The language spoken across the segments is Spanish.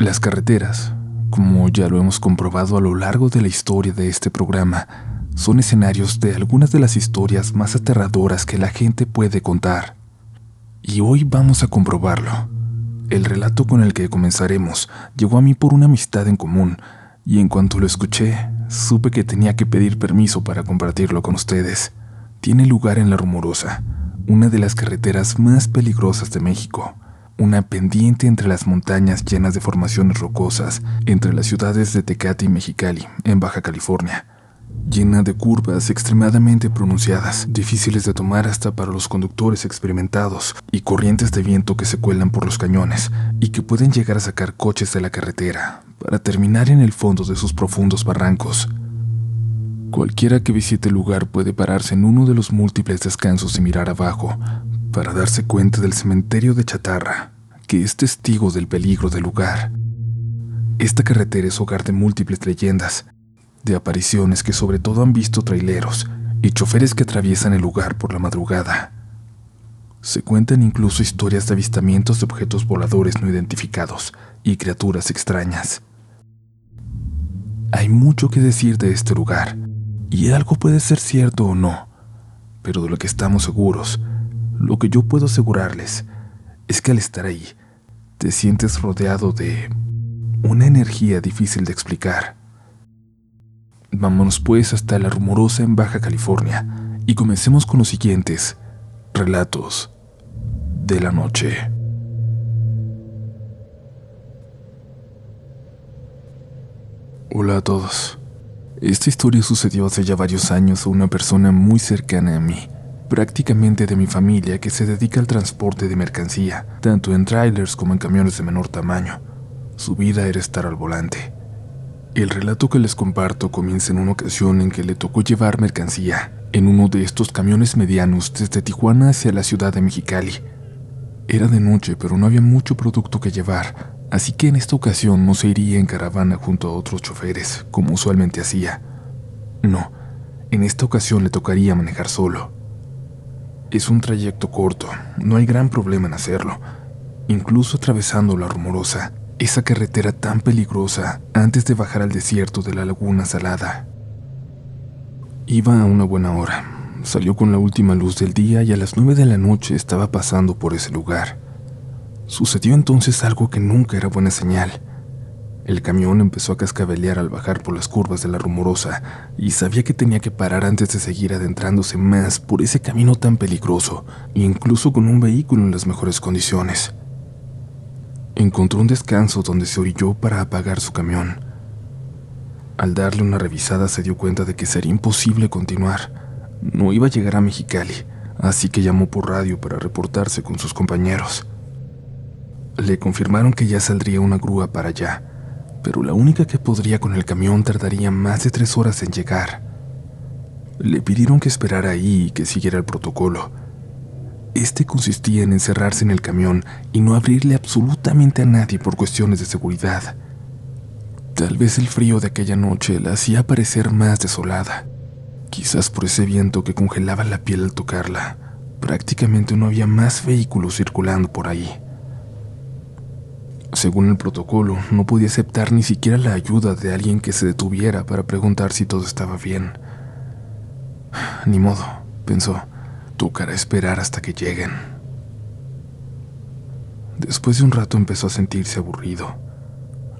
Las carreteras, como ya lo hemos comprobado a lo largo de la historia de este programa, son escenarios de algunas de las historias más aterradoras que la gente puede contar. Y hoy vamos a comprobarlo. El relato con el que comenzaremos llegó a mí por una amistad en común, y en cuanto lo escuché, supe que tenía que pedir permiso para compartirlo con ustedes. Tiene lugar en La Rumorosa, una de las carreteras más peligrosas de México una pendiente entre las montañas llenas de formaciones rocosas entre las ciudades de Tecate y Mexicali, en Baja California, llena de curvas extremadamente pronunciadas, difíciles de tomar hasta para los conductores experimentados, y corrientes de viento que se cuelan por los cañones y que pueden llegar a sacar coches de la carretera, para terminar en el fondo de sus profundos barrancos. Cualquiera que visite el lugar puede pararse en uno de los múltiples descansos y mirar abajo, para darse cuenta del cementerio de chatarra, que es testigo del peligro del lugar. Esta carretera es hogar de múltiples leyendas, de apariciones que sobre todo han visto traileros y choferes que atraviesan el lugar por la madrugada. Se cuentan incluso historias de avistamientos de objetos voladores no identificados y criaturas extrañas. Hay mucho que decir de este lugar, y algo puede ser cierto o no, pero de lo que estamos seguros lo que yo puedo asegurarles es que al estar ahí, te sientes rodeado de una energía difícil de explicar. Vámonos pues hasta la rumorosa en Baja California y comencemos con los siguientes relatos de la noche. Hola a todos. Esta historia sucedió hace ya varios años a una persona muy cercana a mí prácticamente de mi familia que se dedica al transporte de mercancía, tanto en trailers como en camiones de menor tamaño. Su vida era estar al volante. El relato que les comparto comienza en una ocasión en que le tocó llevar mercancía en uno de estos camiones medianos desde Tijuana hacia la ciudad de Mexicali. Era de noche, pero no había mucho producto que llevar, así que en esta ocasión no se iría en caravana junto a otros choferes, como usualmente hacía. No, en esta ocasión le tocaría manejar solo. Es un trayecto corto, no hay gran problema en hacerlo, incluso atravesando la rumorosa, esa carretera tan peligrosa antes de bajar al desierto de la laguna salada. Iba a una buena hora, salió con la última luz del día y a las nueve de la noche estaba pasando por ese lugar. Sucedió entonces algo que nunca era buena señal. El camión empezó a cascabelear al bajar por las curvas de la rumorosa y sabía que tenía que parar antes de seguir adentrándose más por ese camino tan peligroso, incluso con un vehículo en las mejores condiciones. Encontró un descanso donde se orilló para apagar su camión. Al darle una revisada se dio cuenta de que sería imposible continuar. No iba a llegar a Mexicali, así que llamó por radio para reportarse con sus compañeros. Le confirmaron que ya saldría una grúa para allá, pero la única que podría con el camión tardaría más de tres horas en llegar. Le pidieron que esperara ahí y que siguiera el protocolo. Este consistía en encerrarse en el camión y no abrirle absolutamente a nadie por cuestiones de seguridad. Tal vez el frío de aquella noche la hacía parecer más desolada. Quizás por ese viento que congelaba la piel al tocarla. Prácticamente no había más vehículos circulando por ahí. Según el protocolo, no podía aceptar ni siquiera la ayuda de alguien que se detuviera para preguntar si todo estaba bien. Ni modo, pensó, tocará esperar hasta que lleguen. Después de un rato empezó a sentirse aburrido.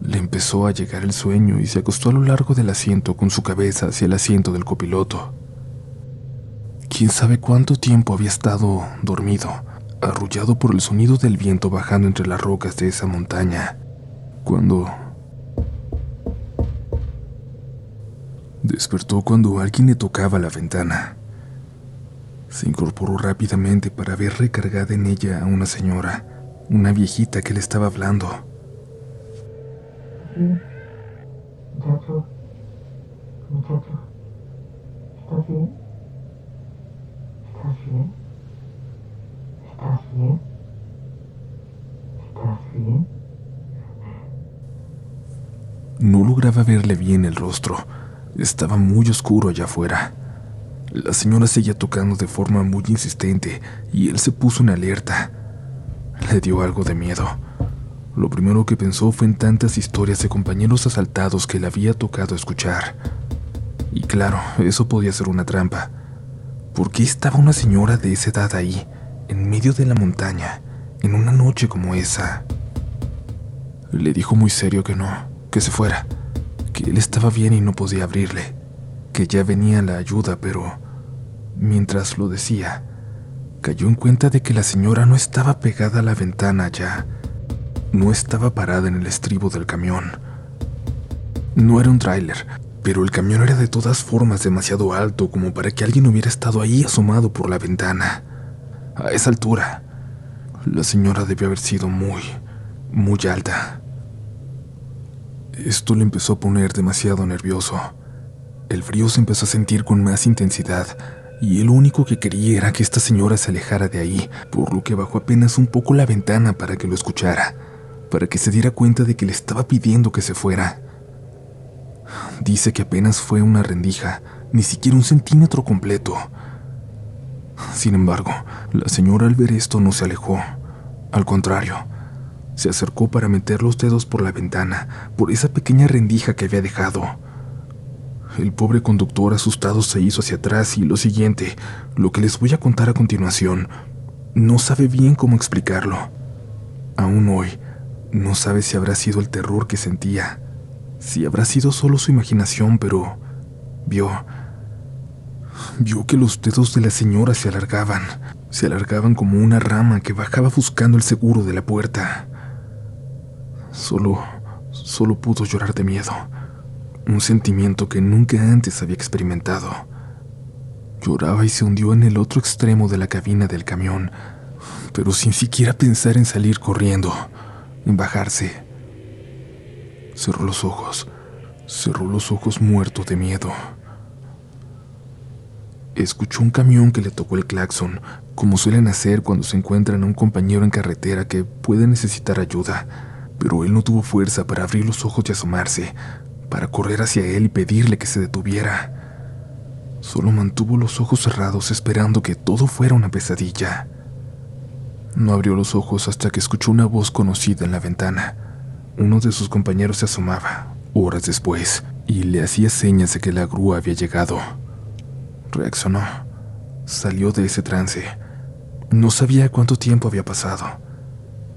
Le empezó a llegar el sueño y se acostó a lo largo del asiento con su cabeza hacia el asiento del copiloto. Quién sabe cuánto tiempo había estado dormido arrullado por el sonido del viento bajando entre las rocas de esa montaña, cuando despertó cuando alguien le tocaba la ventana. Se incorporó rápidamente para ver recargada en ella a una señora, una viejita que le estaba hablando. Muchacho, muchacho, ¿estás bien? ¿Estás bien? ¿Estás bien? ¿Estás bien? No lograba verle bien el rostro. Estaba muy oscuro allá afuera. La señora seguía tocando de forma muy insistente y él se puso en alerta. Le dio algo de miedo. Lo primero que pensó fue en tantas historias de compañeros asaltados que le había tocado escuchar. Y claro, eso podía ser una trampa. ¿Por qué estaba una señora de esa edad ahí, en medio de la montaña, en una noche como esa? Le dijo muy serio que no, que se fuera, que él estaba bien y no podía abrirle, que ya venía la ayuda, pero mientras lo decía, cayó en cuenta de que la señora no estaba pegada a la ventana ya, no estaba parada en el estribo del camión. No era un tráiler, pero el camión era de todas formas demasiado alto como para que alguien hubiera estado ahí asomado por la ventana. A esa altura, la señora debió haber sido muy, muy alta. Esto le empezó a poner demasiado nervioso. El frío se empezó a sentir con más intensidad y el único que quería era que esta señora se alejara de ahí, por lo que bajó apenas un poco la ventana para que lo escuchara, para que se diera cuenta de que le estaba pidiendo que se fuera. Dice que apenas fue una rendija, ni siquiera un centímetro completo. Sin embargo, la señora al ver esto no se alejó. Al contrario, se acercó para meter los dedos por la ventana, por esa pequeña rendija que había dejado. El pobre conductor asustado se hizo hacia atrás y lo siguiente, lo que les voy a contar a continuación, no sabe bien cómo explicarlo. Aún hoy, no sabe si habrá sido el terror que sentía, si habrá sido solo su imaginación, pero vio... Vio que los dedos de la señora se alargaban, se alargaban como una rama que bajaba buscando el seguro de la puerta. Solo, solo pudo llorar de miedo, un sentimiento que nunca antes había experimentado. Lloraba y se hundió en el otro extremo de la cabina del camión, pero sin siquiera pensar en salir corriendo, en bajarse. Cerró los ojos, cerró los ojos muerto de miedo. Escuchó un camión que le tocó el claxon, como suelen hacer cuando se encuentran a un compañero en carretera que puede necesitar ayuda, pero él no tuvo fuerza para abrir los ojos y asomarse, para correr hacia él y pedirle que se detuviera. Solo mantuvo los ojos cerrados esperando que todo fuera una pesadilla. No abrió los ojos hasta que escuchó una voz conocida en la ventana. Uno de sus compañeros se asomaba, horas después, y le hacía señas de que la grúa había llegado. Reaccionó. Salió de ese trance. No sabía cuánto tiempo había pasado.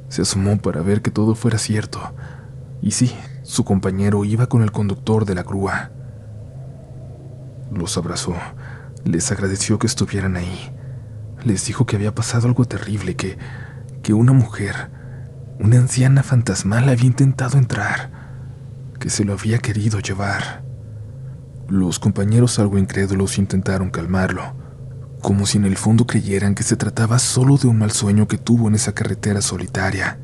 Se asomó para ver que todo fuera cierto. Y sí, su compañero iba con el conductor de la grúa. Los abrazó, les agradeció que estuvieran ahí. Les dijo que había pasado algo terrible, que, que una mujer, una anciana fantasmal había intentado entrar, que se lo había querido llevar. Los compañeros algo incrédulos intentaron calmarlo, como si en el fondo creyeran que se trataba solo de un mal sueño que tuvo en esa carretera solitaria.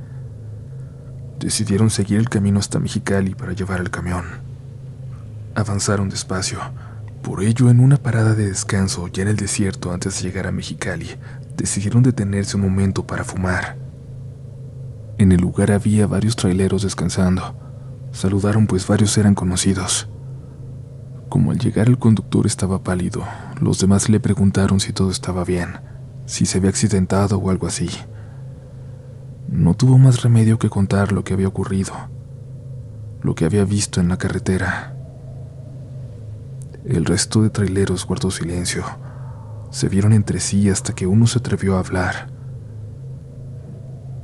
Decidieron seguir el camino hasta Mexicali para llevar el camión. Avanzaron despacio. Por ello, en una parada de descanso ya en el desierto antes de llegar a Mexicali, decidieron detenerse un momento para fumar. En el lugar había varios traileros descansando. Saludaron pues varios eran conocidos. Como al llegar el conductor estaba pálido, los demás le preguntaron si todo estaba bien, si se había accidentado o algo así. No tuvo más remedio que contar lo que había ocurrido, lo que había visto en la carretera. El resto de traileros guardó silencio. Se vieron entre sí hasta que uno se atrevió a hablar.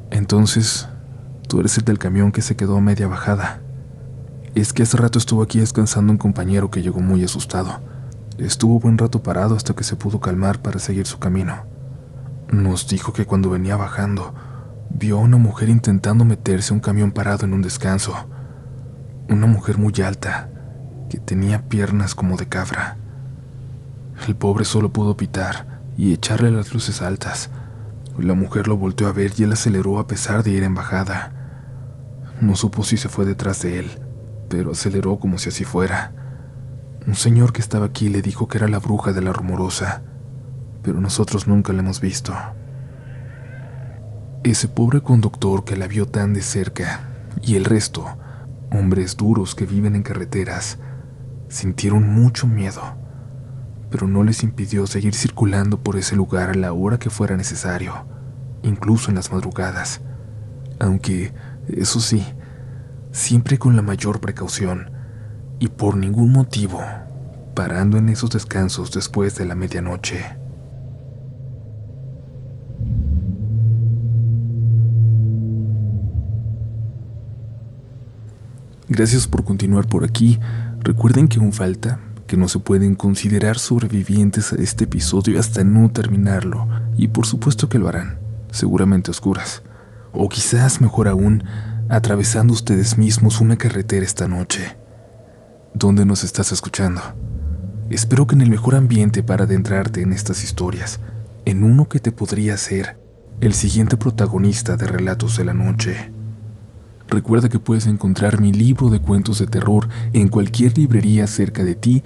Entonces, tú eres el del camión que se quedó a media bajada. Es que hace rato estuvo aquí descansando un compañero que llegó muy asustado. Estuvo buen rato parado hasta que se pudo calmar para seguir su camino. Nos dijo que cuando venía bajando, vio a una mujer intentando meterse a un camión parado en un descanso. Una mujer muy alta, que tenía piernas como de cabra. El pobre solo pudo pitar y echarle las luces altas. La mujer lo volteó a ver y él aceleró a pesar de ir en bajada. No supo si se fue detrás de él, pero aceleró como si así fuera. Un señor que estaba aquí le dijo que era la bruja de la rumorosa, pero nosotros nunca la hemos visto. Ese pobre conductor que la vio tan de cerca y el resto, hombres duros que viven en carreteras, sintieron mucho miedo pero no les impidió seguir circulando por ese lugar a la hora que fuera necesario, incluso en las madrugadas, aunque Eso sí, siempre con la mayor precaución y por ningún motivo parando en esos descansos después de la medianoche. Gracias por continuar por aquí. Recuerden que aún falta, que no se pueden considerar sobrevivientes a este episodio hasta no terminarlo. Y por supuesto que lo harán, seguramente oscuras. O quizás, mejor aún, atravesando ustedes mismos una carretera esta noche. ¿Dónde nos estás escuchando? Espero que en el mejor ambiente para adentrarte en estas historias, en uno que te podría ser el siguiente protagonista de Relatos de la Noche. Recuerda que puedes encontrar mi libro de cuentos de terror en cualquier librería cerca de ti.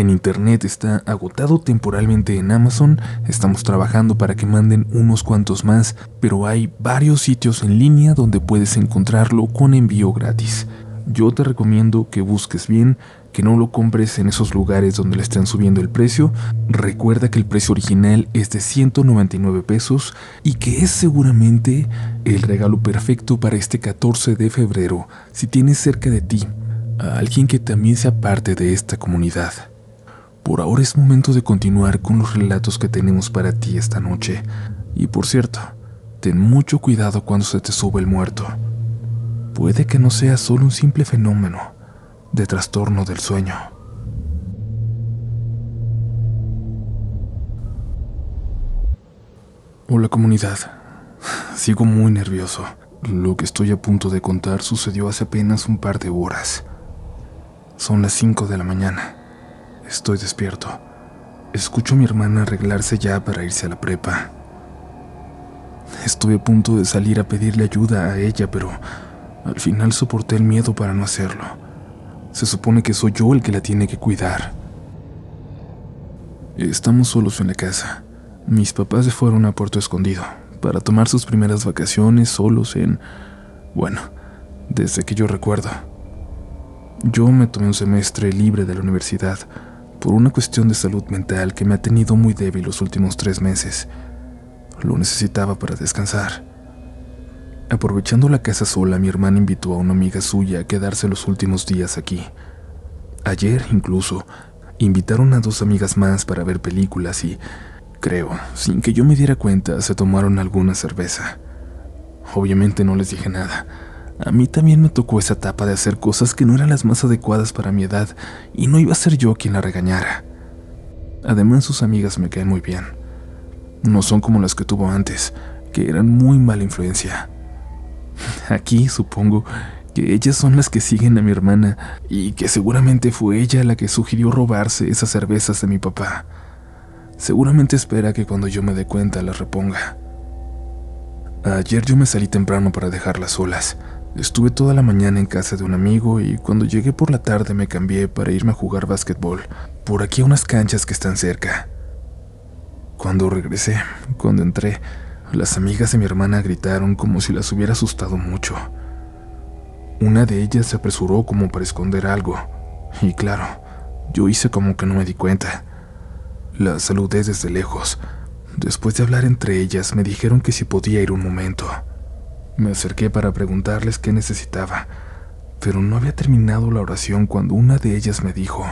En internet está agotado temporalmente en Amazon. Estamos trabajando para que manden unos cuantos más, pero hay varios sitios en línea donde puedes encontrarlo con envío gratis. Yo te recomiendo que busques bien, que no lo compres en esos lugares donde le están subiendo el precio. Recuerda que el precio original es de 199 pesos y que es seguramente el regalo perfecto para este 14 de febrero si tienes cerca de ti a alguien que también sea parte de esta comunidad. Por ahora es momento de continuar con los relatos que tenemos para ti esta noche. Y por cierto, ten mucho cuidado cuando se te sube el muerto. Puede que no sea solo un simple fenómeno de trastorno del sueño. Hola comunidad, sigo muy nervioso. Lo que estoy a punto de contar sucedió hace apenas un par de horas. Son las 5 de la mañana. Estoy despierto. Escucho a mi hermana arreglarse ya para irse a la prepa. Estuve a punto de salir a pedirle ayuda a ella, pero al final soporté el miedo para no hacerlo. Se supone que soy yo el que la tiene que cuidar. Estamos solos en la casa. Mis papás se fueron a Puerto Escondido para tomar sus primeras vacaciones solos en... bueno, desde que yo recuerdo. Yo me tomé un semestre libre de la universidad por una cuestión de salud mental que me ha tenido muy débil los últimos tres meses. Lo necesitaba para descansar. Aprovechando la casa sola, mi hermana invitó a una amiga suya a quedarse los últimos días aquí. Ayer, incluso, invitaron a dos amigas más para ver películas y, creo, sin que yo me diera cuenta, se tomaron alguna cerveza. Obviamente no les dije nada. A mí también me tocó esa etapa de hacer cosas que no eran las más adecuadas para mi edad y no iba a ser yo quien la regañara. Además, sus amigas me caen muy bien. No son como las que tuvo antes, que eran muy mala influencia. Aquí supongo que ellas son las que siguen a mi hermana y que seguramente fue ella la que sugirió robarse esas cervezas de mi papá. Seguramente espera que cuando yo me dé cuenta las reponga. Ayer yo me salí temprano para dejarlas solas. Estuve toda la mañana en casa de un amigo y cuando llegué por la tarde me cambié para irme a jugar básquetbol por aquí a unas canchas que están cerca. Cuando regresé, cuando entré, las amigas de mi hermana gritaron como si las hubiera asustado mucho. Una de ellas se apresuró como para esconder algo, y claro, yo hice como que no me di cuenta. Las saludé desde lejos. Después de hablar entre ellas, me dijeron que si podía ir un momento. Me acerqué para preguntarles qué necesitaba, pero no había terminado la oración cuando una de ellas me dijo,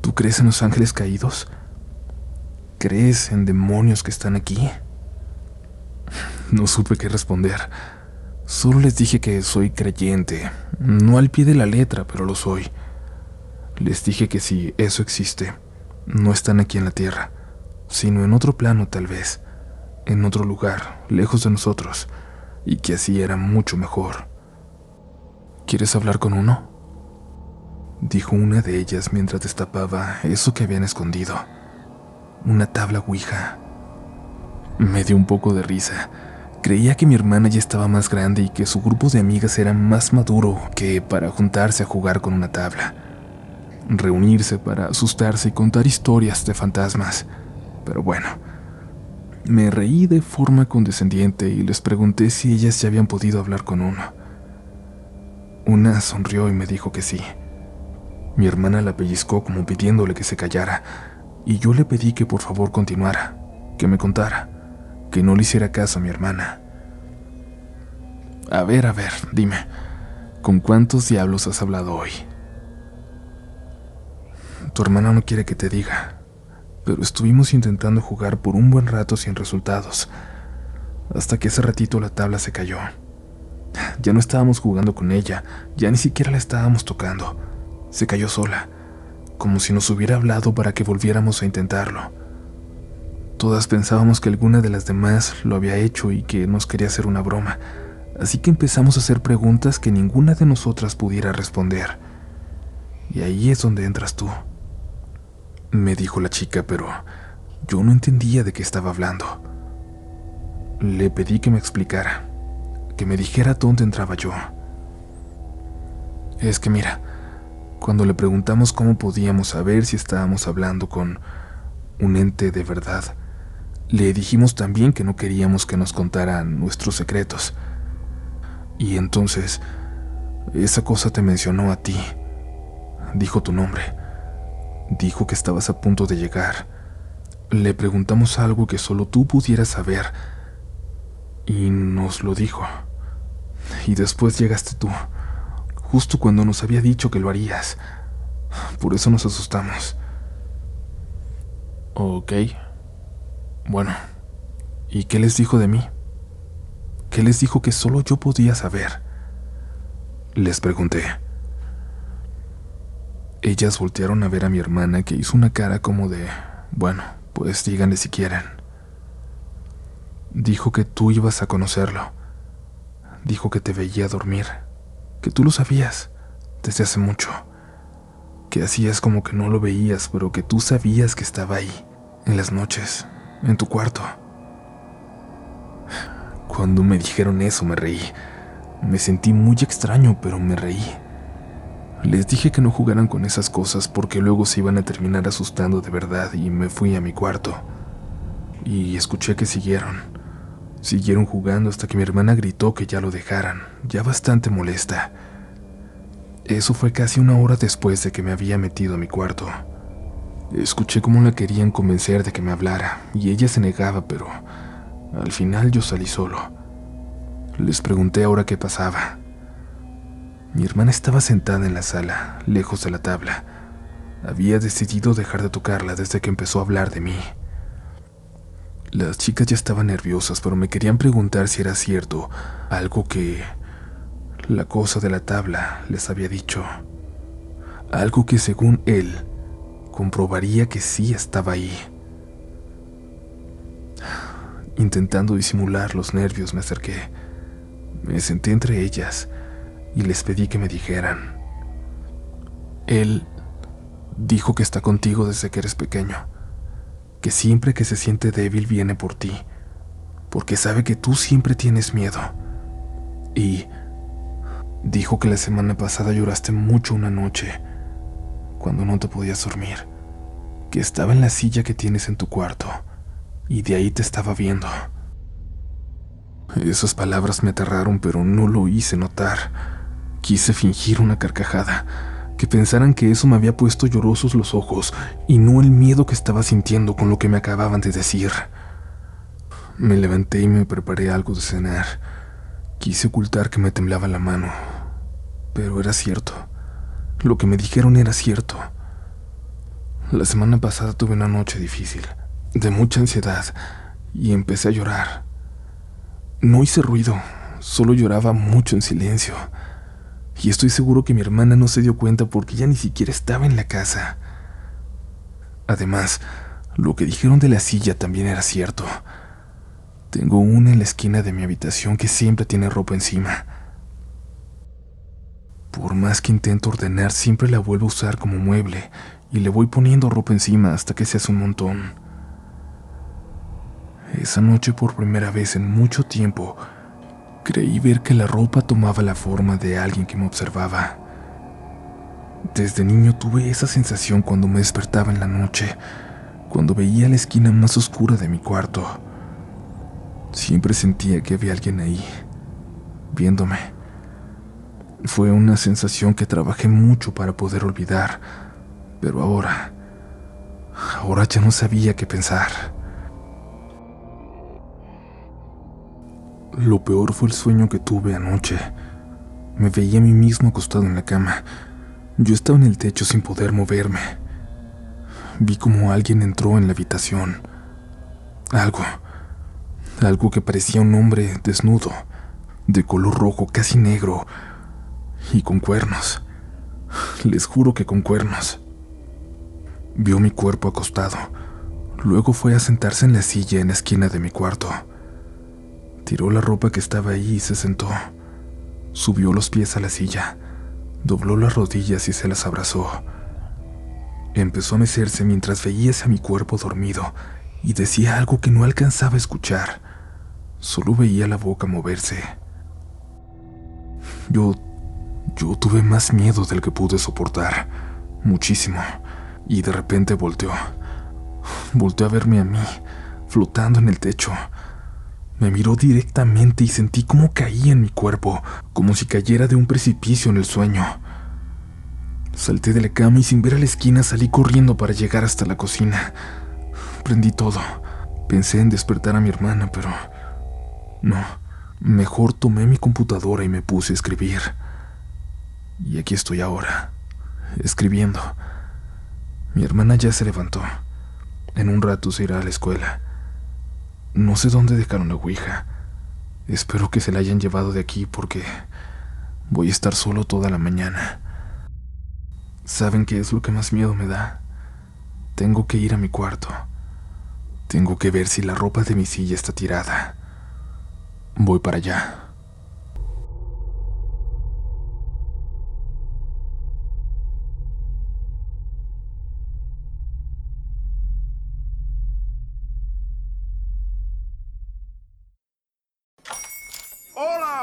¿Tú crees en los ángeles caídos? ¿Crees en demonios que están aquí? No supe qué responder. Solo les dije que soy creyente, no al pie de la letra, pero lo soy. Les dije que si eso existe, no están aquí en la Tierra, sino en otro plano tal vez, en otro lugar, lejos de nosotros, y que así era mucho mejor. ¿Quieres hablar con uno? Dijo una de ellas mientras destapaba eso que habían escondido una tabla Ouija. Me dio un poco de risa. Creía que mi hermana ya estaba más grande y que su grupo de amigas era más maduro que para juntarse a jugar con una tabla. Reunirse para asustarse y contar historias de fantasmas. Pero bueno, me reí de forma condescendiente y les pregunté si ellas ya habían podido hablar con uno. Una sonrió y me dijo que sí. Mi hermana la pellizcó como pidiéndole que se callara y yo le pedí que por favor continuara, que me contara, que no le hiciera caso a mi hermana. A ver, a ver, dime, ¿con cuántos diablos has hablado hoy? Tu hermana no quiere que te diga, pero estuvimos intentando jugar por un buen rato sin resultados, hasta que ese ratito la tabla se cayó. Ya no estábamos jugando con ella, ya ni siquiera la estábamos tocando. Se cayó sola, como si nos hubiera hablado para que volviéramos a intentarlo. Todas pensábamos que alguna de las demás lo había hecho y que nos quería hacer una broma, así que empezamos a hacer preguntas que ninguna de nosotras pudiera responder. Y ahí es donde entras tú. Me dijo la chica, pero yo no entendía de qué estaba hablando. Le pedí que me explicara, que me dijera dónde entraba yo. Es que mira, cuando le preguntamos cómo podíamos saber si estábamos hablando con un ente de verdad, le dijimos también que no queríamos que nos contaran nuestros secretos. Y entonces, esa cosa te mencionó a ti. Dijo tu nombre. Dijo que estabas a punto de llegar. Le preguntamos algo que solo tú pudieras saber. Y nos lo dijo. Y después llegaste tú, justo cuando nos había dicho que lo harías. Por eso nos asustamos. Ok. Bueno, ¿y qué les dijo de mí? ¿Qué les dijo que solo yo podía saber? Les pregunté. Ellas voltearon a ver a mi hermana que hizo una cara como de, bueno, pues díganle si quieren. Dijo que tú ibas a conocerlo. Dijo que te veía dormir, que tú lo sabías desde hace mucho, que hacías como que no lo veías, pero que tú sabías que estaba ahí, en las noches, en tu cuarto. Cuando me dijeron eso me reí. Me sentí muy extraño, pero me reí. Les dije que no jugaran con esas cosas porque luego se iban a terminar asustando de verdad y me fui a mi cuarto. Y escuché que siguieron. Siguieron jugando hasta que mi hermana gritó que ya lo dejaran, ya bastante molesta. Eso fue casi una hora después de que me había metido a mi cuarto. Escuché cómo la querían convencer de que me hablara, y ella se negaba, pero al final yo salí solo. Les pregunté ahora qué pasaba. Mi hermana estaba sentada en la sala, lejos de la tabla. Había decidido dejar de tocarla desde que empezó a hablar de mí. Las chicas ya estaban nerviosas, pero me querían preguntar si era cierto algo que la cosa de la tabla les había dicho. Algo que según él comprobaría que sí estaba ahí. Intentando disimular los nervios me acerqué. Me senté entre ellas y les pedí que me dijeran. Él dijo que está contigo desde que eres pequeño, que siempre que se siente débil viene por ti, porque sabe que tú siempre tienes miedo. Y dijo que la semana pasada lloraste mucho una noche cuando no te podías dormir, que estaba en la silla que tienes en tu cuarto y de ahí te estaba viendo. Esas palabras me aterraron, pero no lo hice notar. Quise fingir una carcajada, que pensaran que eso me había puesto llorosos los ojos y no el miedo que estaba sintiendo con lo que me acababan de decir. Me levanté y me preparé algo de cenar. Quise ocultar que me temblaba la mano, pero era cierto. Lo que me dijeron era cierto. La semana pasada tuve una noche difícil, de mucha ansiedad, y empecé a llorar. No hice ruido, solo lloraba mucho en silencio. Y estoy seguro que mi hermana no se dio cuenta porque ya ni siquiera estaba en la casa. Además, lo que dijeron de la silla también era cierto. Tengo una en la esquina de mi habitación que siempre tiene ropa encima. Por más que intento ordenar, siempre la vuelvo a usar como mueble y le voy poniendo ropa encima hasta que se hace un montón. Esa noche, por primera vez en mucho tiempo, creí ver que la ropa tomaba la forma de alguien que me observaba. Desde niño tuve esa sensación cuando me despertaba en la noche, cuando veía la esquina más oscura de mi cuarto. Siempre sentía que había alguien ahí, viéndome. Fue una sensación que trabajé mucho para poder olvidar, pero ahora, ahora ya no sabía qué pensar. Lo peor fue el sueño que tuve anoche. Me veía a mí mismo acostado en la cama. Yo estaba en el techo sin poder moverme. Vi como alguien entró en la habitación. Algo. Algo que parecía un hombre desnudo, de color rojo, casi negro, y con cuernos. Les juro que con cuernos. Vio mi cuerpo acostado. Luego fue a sentarse en la silla en la esquina de mi cuarto. Tiró la ropa que estaba ahí y se sentó. Subió los pies a la silla, dobló las rodillas y se las abrazó. Empezó a mecerse mientras veía a mi cuerpo dormido y decía algo que no alcanzaba a escuchar. Solo veía la boca moverse. Yo... yo tuve más miedo del que pude soportar. Muchísimo. Y de repente volteó. Volteó a verme a mí, flotando en el techo. Me miró directamente y sentí cómo caía en mi cuerpo, como si cayera de un precipicio en el sueño. Salté de la cama y sin ver a la esquina salí corriendo para llegar hasta la cocina. Prendí todo. Pensé en despertar a mi hermana, pero... No. Mejor tomé mi computadora y me puse a escribir. Y aquí estoy ahora, escribiendo. Mi hermana ya se levantó. En un rato se irá a la escuela. No sé dónde dejaron la Ouija. Espero que se la hayan llevado de aquí porque voy a estar solo toda la mañana. ¿Saben qué es lo que más miedo me da? Tengo que ir a mi cuarto. Tengo que ver si la ropa de mi silla está tirada. Voy para allá.